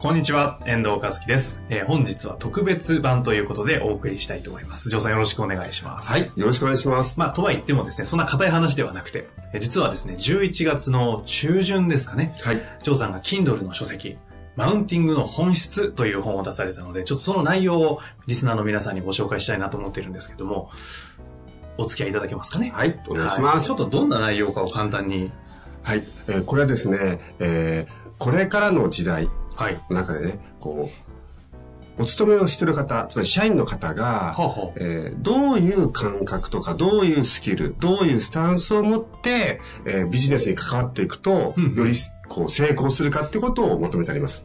こんにちは、遠藤和樹です、えー本日は特別版ということでお送りしたいと思います。ジョーさんよろしくお願いします。はい、よろしくお願いします。まあ、とは言ってもですね、そんな硬い話ではなくて、えー実はですね、11月の中旬ですかね、はい。ジョーさんが Kindle の書籍、マウンティングの本質という本を出されたので、ちょっとその内容をリスナーの皆さんにご紹介したいなと思っているんですけども、お付き合いいただけますかね。はい、お願いします。はちょっとどんな内容かを簡単に。はい、えーこれはですね、えーこれからの時代中でね、こう、お勤めをしてる方、つまり社員の方が、ほうほうえーどういう感覚とか、どういうスキル、どういうスタンスを持って、えービジネスに関わっていくと、うんうんよりこう成功するかってことを求めてあります。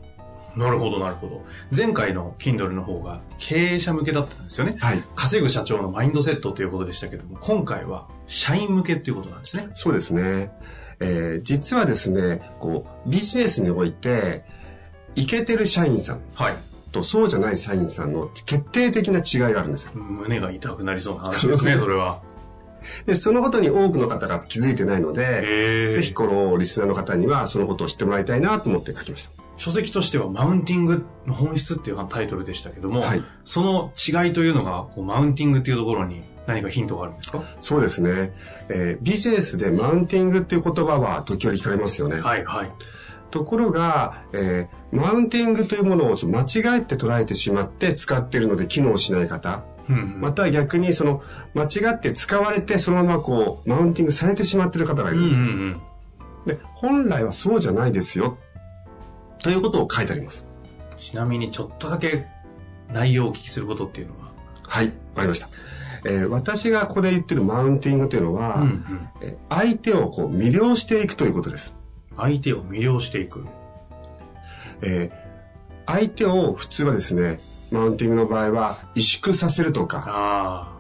なるほど、なるほど。前回の Kindle の方が経営者向けだったんですよね。はい。稼ぐ社長のマインドセットということでしたけども、今回は社員向けっていうことなんですね。そうですね。えー実はですね、こう、ビジネスにおいて、イケてる社員さんはい。とそうじゃない社員さんの決定的な違いがあるんですよ。胸が痛くなりそうな話ですね、それは。で、そのことに多くの方が気づいてないので、ぜひこのリスナーの方にはそのことを知ってもらいたいなと思って書きました。書籍としてはマウンティングの本質っていうタイトルでしたけども、はいその違いというのが、こうマウンティングっていうところに何かヒントがあるんですか？そうですね。えービジネスでマウンティングっていう言葉は時折聞かれますよね。はい、はい。ところが、えーマウンティングというものを間違えて捉えてしまって使っているので機能しない方、うんうんまた逆にその間違って使われてそのままこうマウンティングされてしまっている方がいうんるんうんです。うん。で、本来はそうじゃないですよ。ということを書いてあります。ちなみにちょっとだけ内容をお聞きすることっていうのは、はい、わかりました。えー私がここで言ってるマウンティングというのは、うんうんえー相手をこう魅了していくということです。相手を魅了していく。えー相手を普通はですね、マウンティングの場合は萎縮させるとか、あ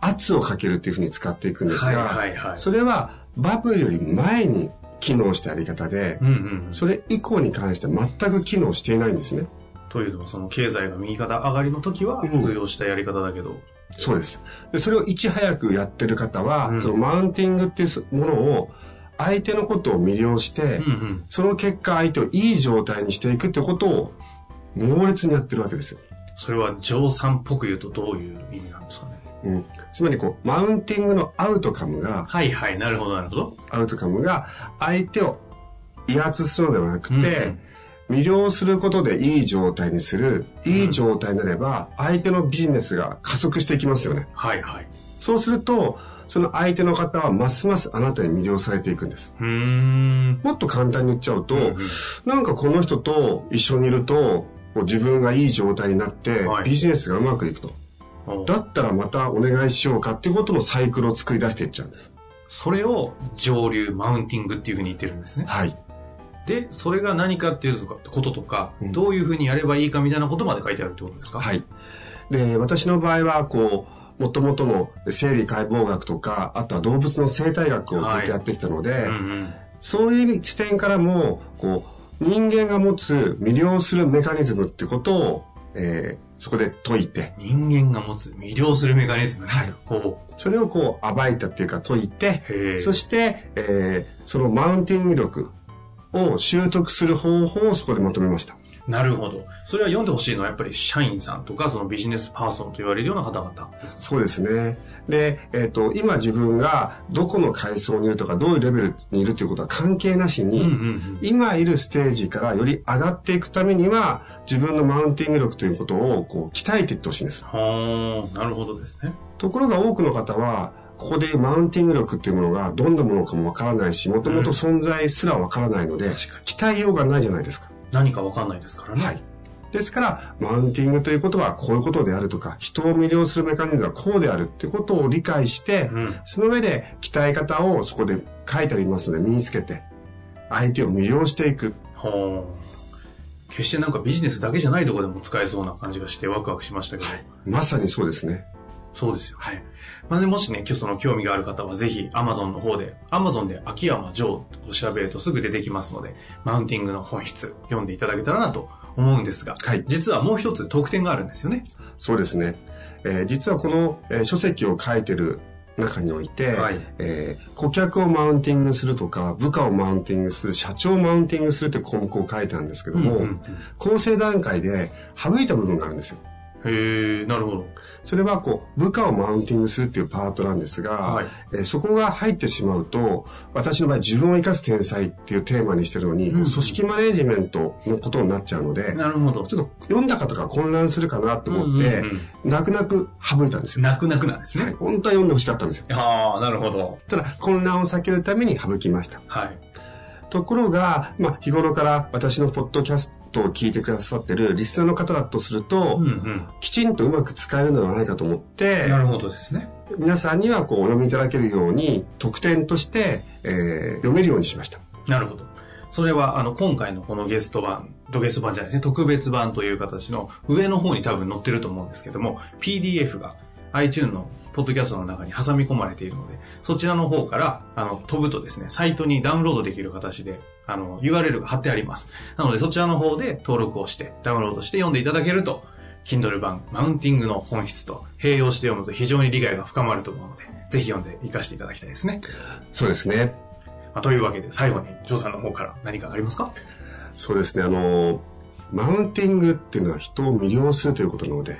圧をかけるっていうふうに使っていくんあ。ですが、はいはいはい。それはバブルより前に機能したやり方で、うんうんうん。それ以降に関しては全く機能していないんですね。というのは、その経済が右肩上がりの時はうん通用したやり方だけど、そうです。でそれをいち早くやってる方は、うんそのマウンティングっていうものを相手のことを魅了して、うんうん。その結果相手をいい状態にしていくってことを猛烈にやってるわけですよ。それは、ジョーさんっぽく言うとどういう意味なんですかね？うん、つまりこう、マウンティングのアウトカムが、はいはい、なるほどなるほど。アウトカムが相手を威圧するのではなくて、うんうん魅了することでいい状態にする、いい状態になれば、相手のビジネスが加速していきますよね。はいはい。そうすると、その相手の方はますますあなたに魅了されていくんです。もっと簡単に言っちゃうと、うんうんなんかこの人と一緒にいると、こう自分がいい状態になってはい、ビジネスがうまくいくと。おだったらまたお願いしようかっていうことのサイクルを作り出していっちゃうんです。それを上流マウンティングっていうふうに言ってるんですね。はい。で、それが何かっていうこととか、うんどういうふうにやればいいかみたいなことまで書いてあるってことですか？はい。で、私の場合は、こう、もともとの生理解剖学とか、あとは動物の生態学をずっとやってきたので、うんうん。そういう視点からも、こう、人間が持つ魅了するメカニズムってことを、えーそこで解いて、人間が持つ魅了するメカニズムね。はいほそれをこう暴いたっていうか解いて。そして、えーそのマウンティング力を習得する方法をそこでまとめました。なるほど。それは読んでほしいのはやっぱり社員さんとか、そのビジネスパーソンと言われるような方々ですか？そうですね。で、えっ、と、今自分がどこの階層にいるとか、どういうレベルにいるということは関係なしに、うんうんうん。今いるステージからより上がっていくためには、自分のマウンティング力ということをこう鍛えていってほしいんです。はあ、なるほどですね。ところが多くの方は、ここでマウンティング力っていうものがどんなものかもわからないし、もともと存在すらわからないので、鍛えようがないじゃないですか。何かわかんないですからね。はい。ですから、マウンティングということはこういうことであるとか、人を魅了するメカニズムはこうであるっていうことを理解して、うん。その上で鍛え方をそこで書いてありますので身につけて、相手を魅了していく。はあ。決してなんかビジネスだけじゃないところでも使えそうな感じがしてワクワクしましたけど。まさにそうですね。そうですよ。はい。まあね、もしね、今日その興味がある方はぜひ Amazon の方で、Amazon で秋山城と調べるとすぐ出てきますので、マウンティングの本質読んでいただけたらなと思うんですが、はい実はもう一つ特典があるんですよね。そうですね。えー実はこの、えー書籍を書いてる中において、はいえー顧客をマウンティングするとか、部下をマウンティングする、社長をマウンティングするって項目を書いたんですけども、うんうんうん構成段階で省いた部分があるんですよ。へえ、なるほど。それはこう、部下をマウンティングするっていうパートなんですが、はいえーそこが入ってしまうと、私の場合自分を生かす天才っていうテーマにしてるのに、こううん組織マネジメントのことになっちゃうので、なるほど。ちょっと読んだ方が混乱するかなと思って、泣く泣く省いたんですよ。泣く泣くなんですね。はい、本当は読んでほしかったんですよ。ああ、なるほど。ただ、混乱を避けるために省きました。はい。ところが、まあ、日頃から私のポッドキャストを聞いてくださってるリスナーの方だとすると、うんうん。きちんとうまく使えるのではないかと思って、なるほどですね。皆さんにはこうお読みいただけるように、特典として、えー読めるようにしました。なるほど。それは、あの、今回のこのゲスト版、とゲスト版じゃないですね、特別版という形の上の方に多分載ってると思うんですけども、PDF が iTunes のポッドキャストの中に挟み込まれているので、そちらの方から、あの、飛ぶとですね、サイトにダウンロードできる形で、あの、URL が貼ってあります。なので、そちらの方で登録をして、ダウンロードして読んでいただけると、Kindle 版、マウンティングの本質と併用して読むと非常に理解が深まると思うので、ぜひ読んで活かしていただきたいですね。そうですね。まあ、というわけで、最後に、ジョーさんの方から何かありますか？そうですね。あの、マウンティングっていうのは人を魅了するということなので、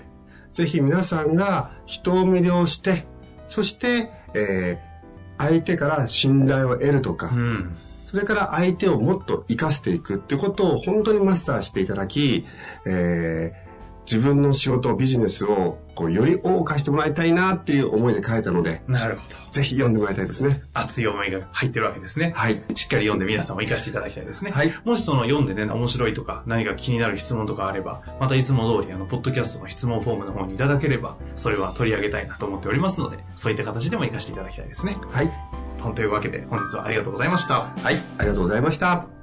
ぜひ皆さんが人を魅了して、そして、えー相手から信頼を得るとか、うん。それから相手をもっと活かしていくってことを本当にマスターしていただき、えー自分の仕事、ビジネスをこうより謳歌してもらいたいなっていう思いで書いたので、なるほど。ぜひ読んでもらいたいですね。熱い思いが入ってるわけですね。はい。しっかり読んで皆さんも活かしていただきたいですね。はいもしその読んでね、面白いとか、何か気になる質問とかあれば、またいつも通り、あの、ポッドキャストの質問フォームの方にいただければ、それは取り上げたいなと思っておりますので、そういった形でも活かしていただきたいですね。はい。というわけで、本日はありがとうございました。はい。ありがとうございました。